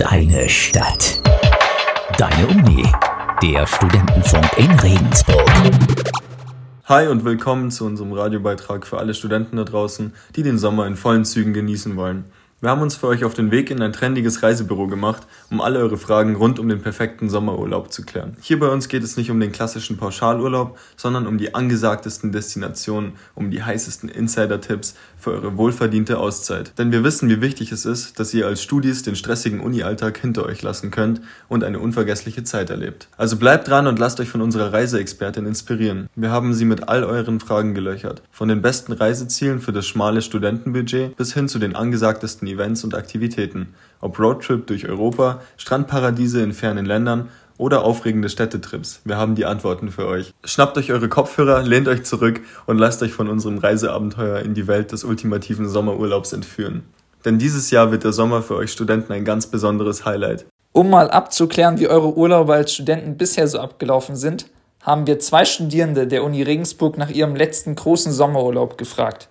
Deine Stadt. Deine Uni. Der Studentenfunk in Regensburg. Hi und willkommen zu unserem Radiobeitrag für alle Studenten da draußen, die den Sommer in vollen Zügen genießen wollen. Wir haben uns für euch auf den Weg in ein trendiges Reisebüro gemacht, um alle eure Fragen rund um den perfekten Sommerurlaub zu klären. Hier bei uns geht es nicht um den klassischen Pauschalurlaub, sondern um die angesagtesten Destinationen, um die heißesten Insider-Tipps für eure wohlverdiente Auszeit. Denn wir wissen, wie wichtig es ist, dass ihr als Studis den stressigen Uni-Alltag hinter euch lassen könnt und eine unvergessliche Zeit erlebt. Also bleibt dran und lasst euch von unserer Reiseexpertin inspirieren. Wir haben sie mit all euren Fragen gelöchert. Von den besten Reisezielen für das schmale Studentenbudget bis hin zu den angesagtesten Events und Aktivitäten, ob Roadtrip durch Europa, Strandparadiese in fernen Ländern oder aufregende Städtetrips. Wir haben die Antworten für euch. Schnappt euch eure Kopfhörer, lehnt euch zurück und lasst euch von unserem Reiseabenteuer in die Welt des ultimativen Sommerurlaubs entführen. Denn dieses Jahr wird der Sommer für euch Studenten ein ganz besonderes Highlight. Um mal abzuklären, wie eure Urlaube als Studenten bisher so abgelaufen sind, haben wir zwei Studierende der Uni Regensburg nach ihrem letzten großen Sommerurlaub gefragt.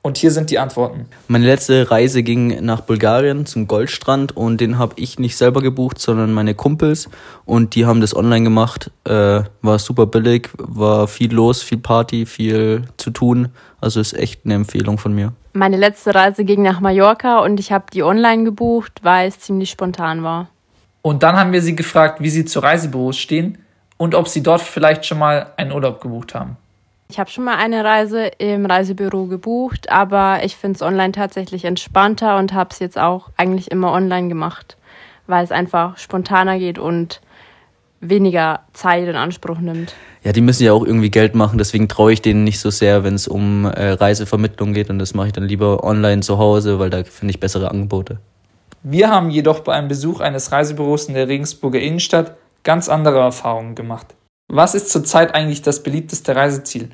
Und hier sind die Antworten. Meine letzte Reise ging nach Bulgarien zum Goldstrand und den habe ich nicht selber gebucht, sondern meine Kumpels und die haben das online gemacht. Äh, war super billig, war viel los, viel Party, viel zu tun. Also ist echt eine Empfehlung von mir. Meine letzte Reise ging nach Mallorca und ich habe die online gebucht, weil es ziemlich spontan war. Und dann haben wir sie gefragt, wie sie zu Reisebüros stehen und ob sie dort vielleicht schon mal einen Urlaub gebucht haben. Ich habe schon mal eine Reise im Reisebüro gebucht, aber ich finde es online tatsächlich entspannter und habe es jetzt auch eigentlich immer online gemacht, weil es einfach spontaner geht und weniger Zeit in Anspruch nimmt. Ja, die müssen ja auch irgendwie Geld machen, deswegen traue ich denen nicht so sehr, wenn es um äh, Reisevermittlung geht und das mache ich dann lieber online zu Hause, weil da finde ich bessere Angebote. Wir haben jedoch bei einem Besuch eines Reisebüros in der Regensburger Innenstadt ganz andere Erfahrungen gemacht. Was ist zurzeit eigentlich das beliebteste Reiseziel?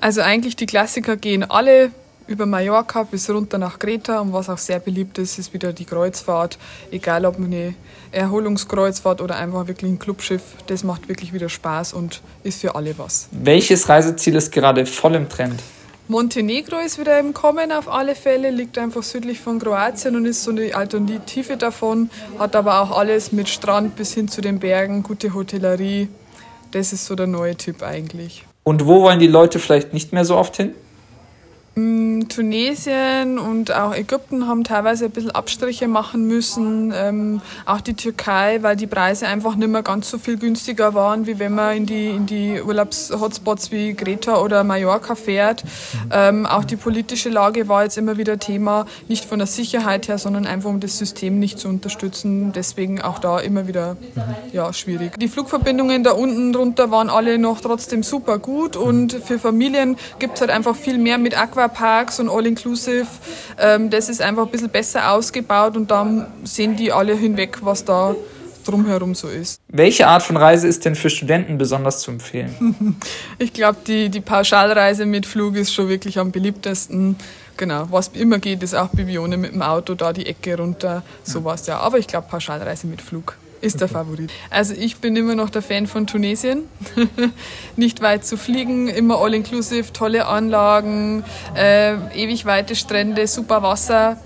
Also eigentlich die Klassiker gehen alle über Mallorca bis runter nach Kreta und was auch sehr beliebt ist, ist wieder die Kreuzfahrt. Egal ob eine Erholungskreuzfahrt oder einfach wirklich ein Clubschiff, das macht wirklich wieder Spaß und ist für alle was. Welches Reiseziel ist gerade voll im Trend? Montenegro ist wieder im Kommen auf alle Fälle, liegt einfach südlich von Kroatien und ist so eine Alternative davon, hat aber auch alles mit Strand bis hin zu den Bergen, gute Hotellerie, das ist so der neue Typ eigentlich. Und wo wollen die Leute vielleicht nicht mehr so oft hin? Tunesien und auch Ägypten haben teilweise ein bisschen Abstriche machen müssen. Ähm, auch die Türkei, weil die Preise einfach nicht mehr ganz so viel günstiger waren, wie wenn man in die, in die Urlaubshotspots wie Greta oder Mallorca fährt. Ähm, auch die politische Lage war jetzt immer wieder Thema, nicht von der Sicherheit her, sondern einfach um das System nicht zu unterstützen. Deswegen auch da immer wieder ja, schwierig. Die Flugverbindungen da unten drunter waren alle noch trotzdem super gut und für Familien gibt es halt einfach viel mehr mit Aqua Parks und All-Inclusive, ähm, das ist einfach ein bisschen besser ausgebaut und dann sehen die alle hinweg, was da drumherum so ist. Welche Art von Reise ist denn für Studenten besonders zu empfehlen? ich glaube, die, die Pauschalreise mit Flug ist schon wirklich am beliebtesten. Genau, was immer geht, ist auch Bibione mit dem Auto da die Ecke runter, sowas ja. Aber ich glaube, Pauschalreise mit Flug ist der Favorit. Also ich bin immer noch der Fan von Tunesien. Nicht weit zu fliegen, immer all-inclusive, tolle Anlagen, äh, ewig weite Strände, super Wasser.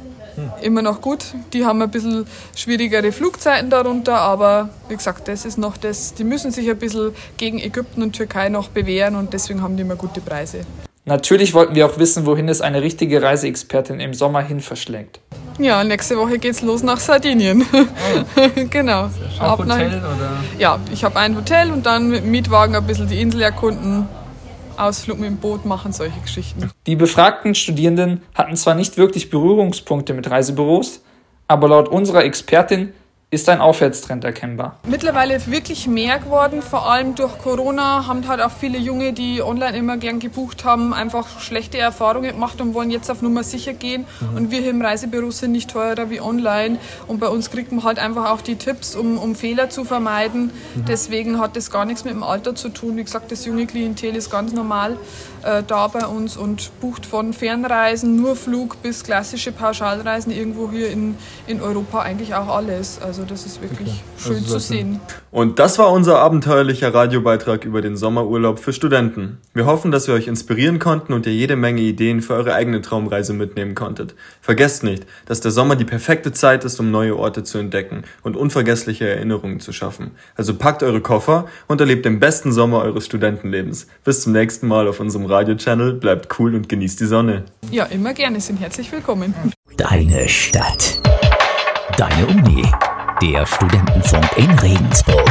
Immer noch gut. Die haben ein bisschen schwierigere Flugzeiten darunter, aber wie gesagt, das ist noch das. Die müssen sich ein bisschen gegen Ägypten und Türkei noch bewähren und deswegen haben die immer gute Preise. Natürlich wollten wir auch wissen, wohin es eine richtige Reiseexpertin im Sommer hin verschlägt. Ja, nächste Woche geht's los nach Sardinien. Oh. genau. Auch Hotel oder? Ja, ich habe ein Hotel und dann mit dem Mietwagen ein bisschen die Insel erkunden, Ausflug mit dem Boot machen, solche Geschichten. Die befragten Studierenden hatten zwar nicht wirklich Berührungspunkte mit Reisebüros, aber laut unserer Expertin ist ein Aufwärtstrend erkennbar. Mittlerweile wirklich mehr geworden, vor allem durch Corona haben halt auch viele Junge, die online immer gern gebucht haben, einfach schlechte Erfahrungen gemacht und wollen jetzt auf Nummer sicher gehen. Mhm. Und wir hier im Reisebüro sind nicht teurer wie online und bei uns kriegt man halt einfach auch die Tipps, um, um Fehler zu vermeiden. Mhm. Deswegen hat das gar nichts mit dem Alter zu tun. Wie gesagt, das junge Klientel ist ganz normal äh, da bei uns und bucht von Fernreisen, nur Flug bis klassische Pauschalreisen irgendwo hier in, in Europa eigentlich auch alles. Also Also das ist wirklich schön also zu sehen. Und das war unser abenteuerlicher Radiobeitrag über den Sommerurlaub für Studenten. Wir hoffen, dass wir euch inspirieren konnten und ihr jede Menge Ideen für eure eigene Traumreise mitnehmen konntet. Vergesst nicht, dass der Sommer die perfekte Zeit ist, um neue Orte zu entdecken und unvergessliche Erinnerungen zu schaffen. Also packt eure Koffer und erlebt den besten Sommer eures Studentenlebens. Bis zum nächsten Mal auf unserem Radio-Channel. Bleibt cool und genießt die Sonne. Ja, immer gerne. Sind herzlich willkommen. Deine Stadt. Deine Uni. Der Studentenfunk in Regensburg.